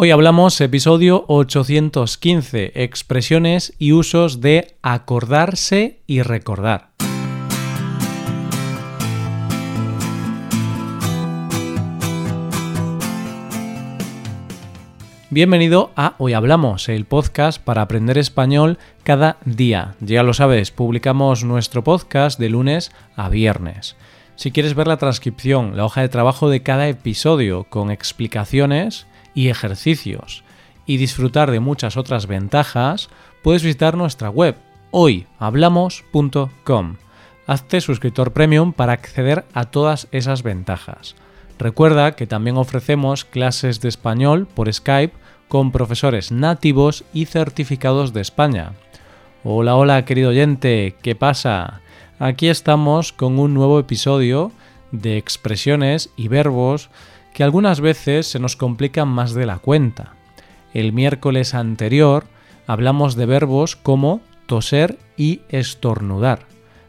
Hoy hablamos episodio 815, expresiones y usos de acordarse y recordar. Bienvenido a Hoy Hablamos, el podcast para aprender español cada día. Ya lo sabes, publicamos nuestro podcast de lunes a viernes. Si quieres ver la transcripción, la hoja de trabajo de cada episodio con explicaciones, y ejercicios y disfrutar de muchas otras ventajas, puedes visitar nuestra web hoyhablamos.com. Hazte suscriptor premium para acceder a todas esas ventajas. Recuerda que también ofrecemos clases de español por Skype con profesores nativos y certificados de España. Hola, hola querido oyente, ¿qué pasa? Aquí estamos con un nuevo episodio de expresiones y verbos que algunas veces se nos complican más de la cuenta. El miércoles anterior hablamos de verbos como toser y estornudar,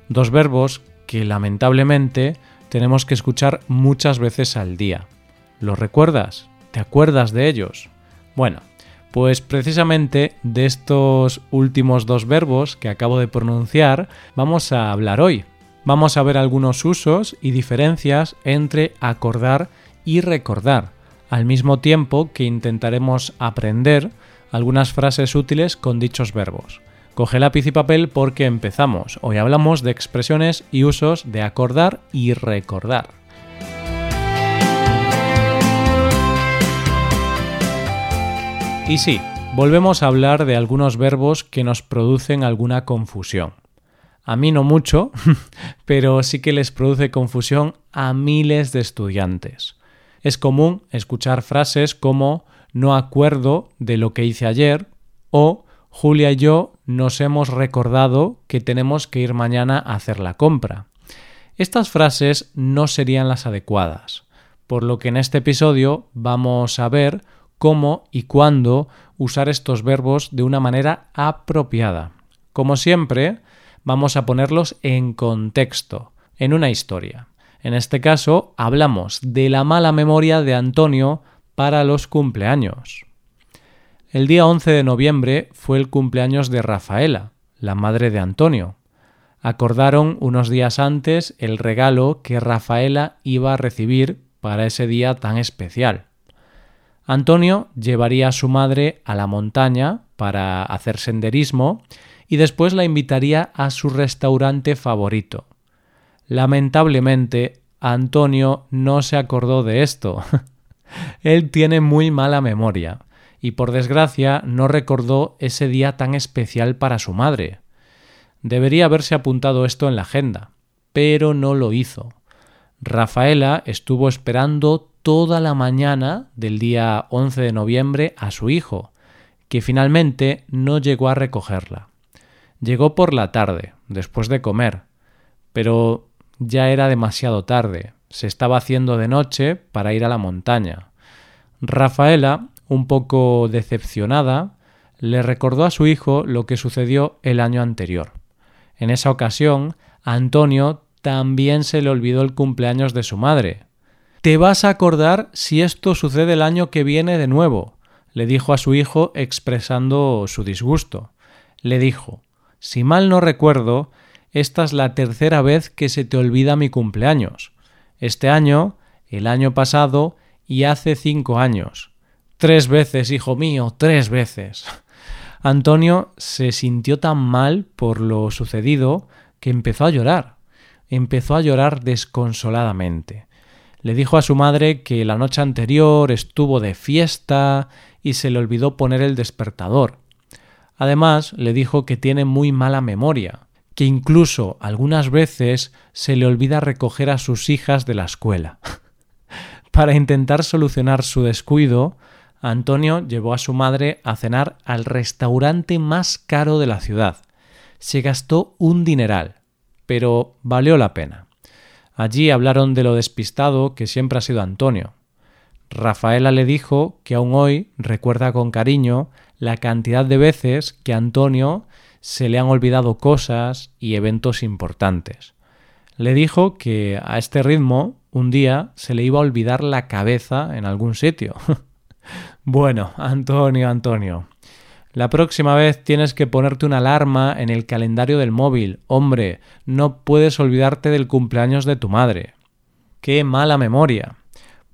dos verbos que lamentablemente tenemos que escuchar muchas veces al día. ¿Los recuerdas? ¿Te acuerdas de ellos? Bueno, pues precisamente de estos últimos dos verbos que acabo de pronunciar vamos a hablar hoy. Vamos a ver algunos usos y diferencias entre acordar y recordar, al mismo tiempo que intentaremos aprender algunas frases útiles con dichos verbos. Coge lápiz y papel porque empezamos. Hoy hablamos de expresiones y usos de acordar y recordar. Y sí, volvemos a hablar de algunos verbos que nos producen alguna confusión. A mí no mucho, pero sí que les produce confusión a miles de estudiantes. Es común escuchar frases como no acuerdo de lo que hice ayer o Julia y yo nos hemos recordado que tenemos que ir mañana a hacer la compra. Estas frases no serían las adecuadas, por lo que en este episodio vamos a ver cómo y cuándo usar estos verbos de una manera apropiada. Como siempre, vamos a ponerlos en contexto, en una historia. En este caso, hablamos de la mala memoria de Antonio para los cumpleaños. El día 11 de noviembre fue el cumpleaños de Rafaela, la madre de Antonio. Acordaron unos días antes el regalo que Rafaela iba a recibir para ese día tan especial. Antonio llevaría a su madre a la montaña para hacer senderismo y después la invitaría a su restaurante favorito, Lamentablemente, Antonio no se acordó de esto. Él tiene muy mala memoria y por desgracia no recordó ese día tan especial para su madre. Debería haberse apuntado esto en la agenda, pero no lo hizo. Rafaela estuvo esperando toda la mañana del día 11 de noviembre a su hijo, que finalmente no llegó a recogerla. Llegó por la tarde, después de comer, pero ya era demasiado tarde, se estaba haciendo de noche para ir a la montaña. Rafaela, un poco decepcionada, le recordó a su hijo lo que sucedió el año anterior. En esa ocasión, Antonio también se le olvidó el cumpleaños de su madre. Te vas a acordar si esto sucede el año que viene de nuevo, le dijo a su hijo expresando su disgusto. Le dijo, si mal no recuerdo, esta es la tercera vez que se te olvida mi cumpleaños. Este año, el año pasado y hace cinco años. Tres veces, hijo mío, tres veces. Antonio se sintió tan mal por lo sucedido que empezó a llorar. Empezó a llorar desconsoladamente. Le dijo a su madre que la noche anterior estuvo de fiesta y se le olvidó poner el despertador. Además, le dijo que tiene muy mala memoria, que incluso algunas veces se le olvida recoger a sus hijas de la escuela. Para intentar solucionar su descuido, Antonio llevó a su madre a cenar al restaurante más caro de la ciudad. Se gastó un dineral, pero valió la pena. Allí hablaron de lo despistado que siempre ha sido Antonio. Rafaela le dijo que aún hoy recuerda con cariño la cantidad de veces que Antonio se le han olvidado cosas y eventos importantes. Le dijo que a este ritmo un día se le iba a olvidar la cabeza en algún sitio. bueno, Antonio, Antonio. La próxima vez tienes que ponerte una alarma en el calendario del móvil. Hombre, no puedes olvidarte del cumpleaños de tu madre. ¡Qué mala memoria!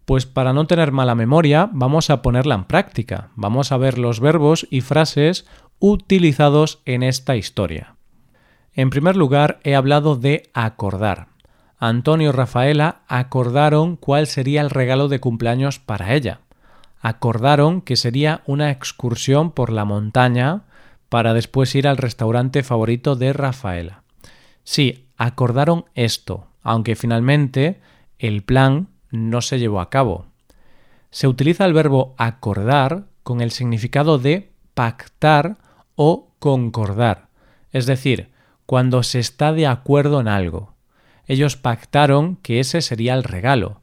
Pues para no tener mala memoria, vamos a ponerla en práctica. Vamos a ver los verbos y frases utilizados en esta historia. En primer lugar, he hablado de acordar. Antonio y Rafaela acordaron cuál sería el regalo de cumpleaños para ella. Acordaron que sería una excursión por la montaña para después ir al restaurante favorito de Rafaela. Sí, acordaron esto, aunque finalmente el plan no se llevó a cabo. Se utiliza el verbo acordar con el significado de pactar o concordar, es decir, cuando se está de acuerdo en algo. Ellos pactaron que ese sería el regalo.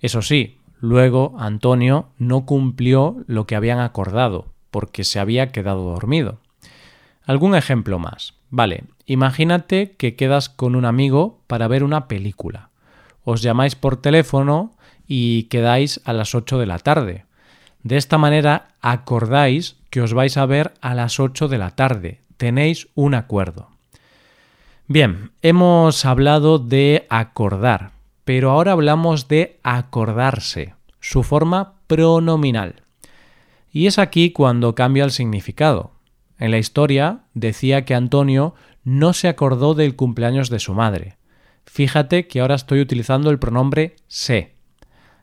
Eso sí, luego Antonio no cumplió lo que habían acordado, porque se había quedado dormido. Algún ejemplo más. Vale, imagínate que quedas con un amigo para ver una película. Os llamáis por teléfono y quedáis a las 8 de la tarde. De esta manera acordáis que os vais a ver a las 8 de la tarde. Tenéis un acuerdo. Bien, hemos hablado de acordar, pero ahora hablamos de acordarse, su forma pronominal. Y es aquí cuando cambia el significado. En la historia decía que Antonio no se acordó del cumpleaños de su madre. Fíjate que ahora estoy utilizando el pronombre se.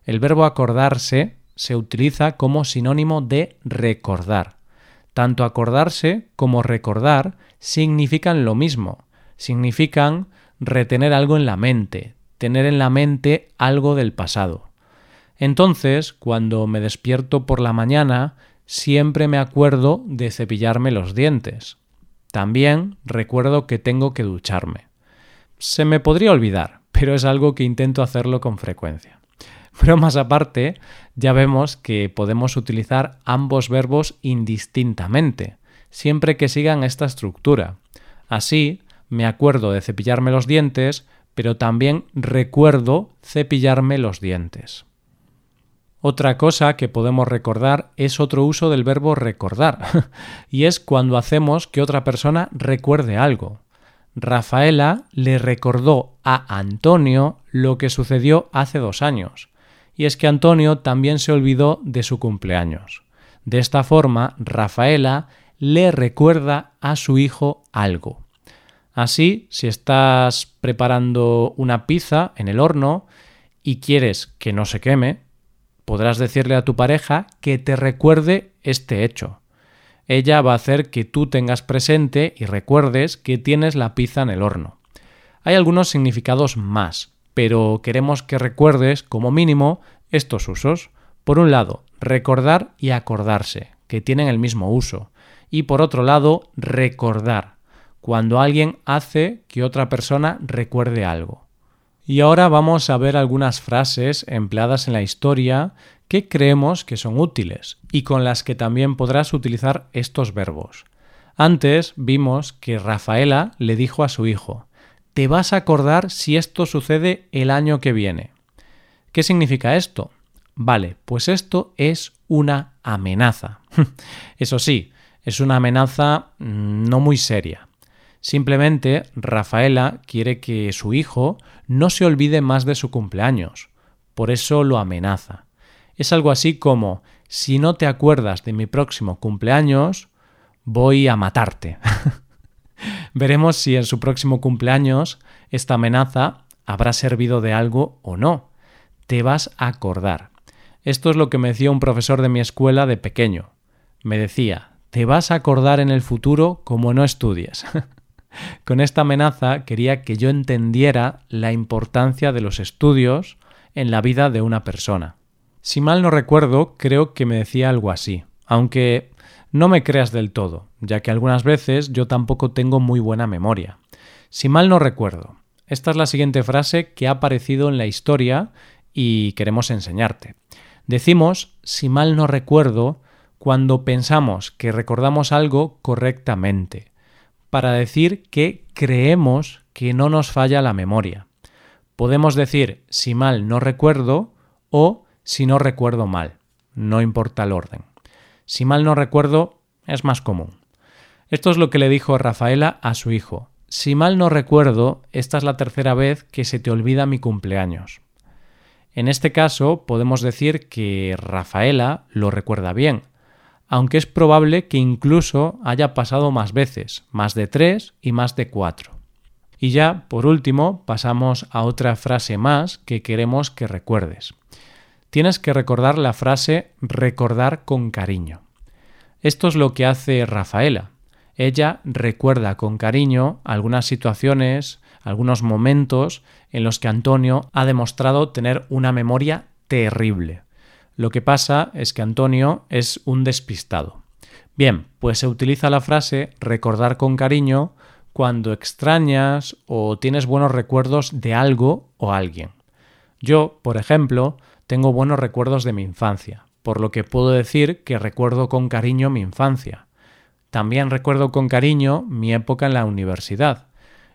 El verbo acordarse se utiliza como sinónimo de recordar. Tanto acordarse como recordar significan lo mismo, significan retener algo en la mente, tener en la mente algo del pasado. Entonces, cuando me despierto por la mañana, siempre me acuerdo de cepillarme los dientes. También recuerdo que tengo que ducharme. Se me podría olvidar, pero es algo que intento hacerlo con frecuencia. Pero más aparte, ya vemos que podemos utilizar ambos verbos indistintamente, siempre que sigan esta estructura. Así, me acuerdo de cepillarme los dientes, pero también recuerdo cepillarme los dientes. Otra cosa que podemos recordar es otro uso del verbo recordar, y es cuando hacemos que otra persona recuerde algo. Rafaela le recordó a Antonio lo que sucedió hace dos años y es que Antonio también se olvidó de su cumpleaños. De esta forma, Rafaela le recuerda a su hijo algo. Así, si estás preparando una pizza en el horno y quieres que no se queme, podrás decirle a tu pareja que te recuerde este hecho. Ella va a hacer que tú tengas presente y recuerdes que tienes la pizza en el horno. Hay algunos significados más, pero queremos que recuerdes como mínimo estos usos. Por un lado, recordar y acordarse, que tienen el mismo uso. Y por otro lado, recordar, cuando alguien hace que otra persona recuerde algo. Y ahora vamos a ver algunas frases empleadas en la historia que creemos que son útiles y con las que también podrás utilizar estos verbos. Antes vimos que Rafaela le dijo a su hijo, te vas a acordar si esto sucede el año que viene. ¿Qué significa esto? Vale, pues esto es una amenaza. Eso sí, es una amenaza mm, no muy seria. Simplemente Rafaela quiere que su hijo no se olvide más de su cumpleaños. Por eso lo amenaza. Es algo así como, si no te acuerdas de mi próximo cumpleaños, voy a matarte. Veremos si en su próximo cumpleaños esta amenaza habrá servido de algo o no. Te vas a acordar. Esto es lo que me decía un profesor de mi escuela de pequeño. Me decía, te vas a acordar en el futuro como no estudies. Con esta amenaza quería que yo entendiera la importancia de los estudios en la vida de una persona. Si mal no recuerdo, creo que me decía algo así, aunque no me creas del todo, ya que algunas veces yo tampoco tengo muy buena memoria. Si mal no recuerdo, esta es la siguiente frase que ha aparecido en la historia y queremos enseñarte. Decimos, si mal no recuerdo, cuando pensamos que recordamos algo correctamente, para decir que creemos que no nos falla la memoria. Podemos decir si mal no recuerdo o si no recuerdo mal. no importa el orden. Si mal no recuerdo, es más común. Esto es lo que le dijo Rafaela a su hijo. Si mal no recuerdo, esta es la tercera vez que se te olvida mi cumpleaños. En este caso, podemos decir que Rafaela lo recuerda bien, aunque es probable que incluso haya pasado más veces, más de tres y más de cuatro. Y ya, por último, pasamos a otra frase más que queremos que recuerdes. Tienes que recordar la frase recordar con cariño. Esto es lo que hace Rafaela. Ella recuerda con cariño algunas situaciones, algunos momentos en los que Antonio ha demostrado tener una memoria terrible. Lo que pasa es que Antonio es un despistado. Bien, pues se utiliza la frase recordar con cariño cuando extrañas o tienes buenos recuerdos de algo o alguien. Yo, por ejemplo, tengo buenos recuerdos de mi infancia, por lo que puedo decir que recuerdo con cariño mi infancia. También recuerdo con cariño mi época en la universidad,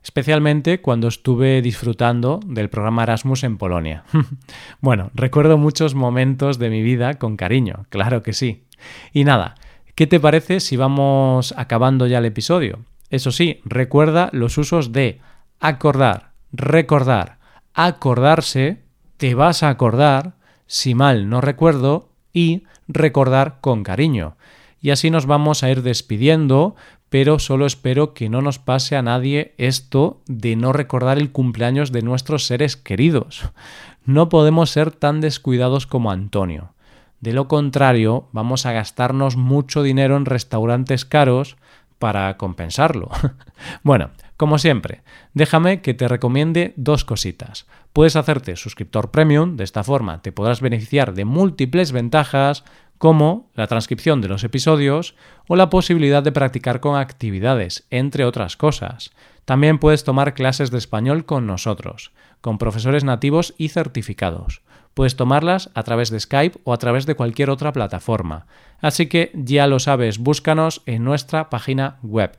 especialmente cuando estuve disfrutando del programa Erasmus en Polonia. bueno, recuerdo muchos momentos de mi vida con cariño, claro que sí. Y nada, ¿qué te parece si vamos acabando ya el episodio? Eso sí, recuerda los usos de acordar, recordar, acordarse, te vas a acordar, si mal no recuerdo, y recordar con cariño. Y así nos vamos a ir despidiendo, pero solo espero que no nos pase a nadie esto de no recordar el cumpleaños de nuestros seres queridos. No podemos ser tan descuidados como Antonio. De lo contrario, vamos a gastarnos mucho dinero en restaurantes caros para compensarlo. bueno, como siempre, déjame que te recomiende dos cositas. Puedes hacerte suscriptor premium, de esta forma te podrás beneficiar de múltiples ventajas como la transcripción de los episodios o la posibilidad de practicar con actividades, entre otras cosas. También puedes tomar clases de español con nosotros, con profesores nativos y certificados. Puedes tomarlas a través de Skype o a través de cualquier otra plataforma. Así que ya lo sabes, búscanos en nuestra página web